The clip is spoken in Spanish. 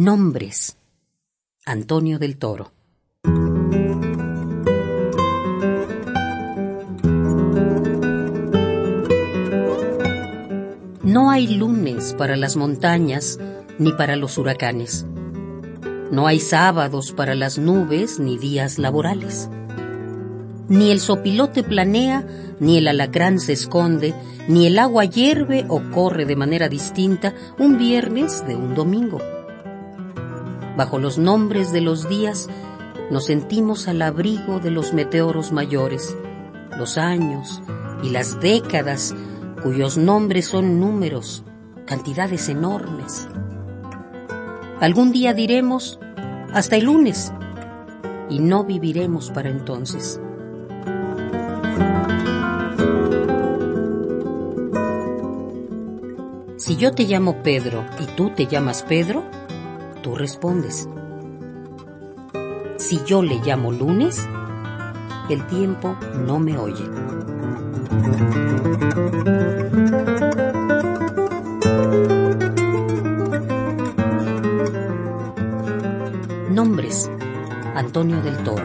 Nombres. Antonio del Toro. No hay lunes para las montañas ni para los huracanes. No hay sábados para las nubes ni días laborales. Ni el sopilote planea, ni el alacrán se esconde, ni el agua hierve o corre de manera distinta un viernes de un domingo. Bajo los nombres de los días nos sentimos al abrigo de los meteoros mayores, los años y las décadas cuyos nombres son números, cantidades enormes. Algún día diremos hasta el lunes y no viviremos para entonces. Si yo te llamo Pedro y tú te llamas Pedro, respondes. Si yo le llamo lunes, el tiempo no me oye. Nombres. Antonio del Toro.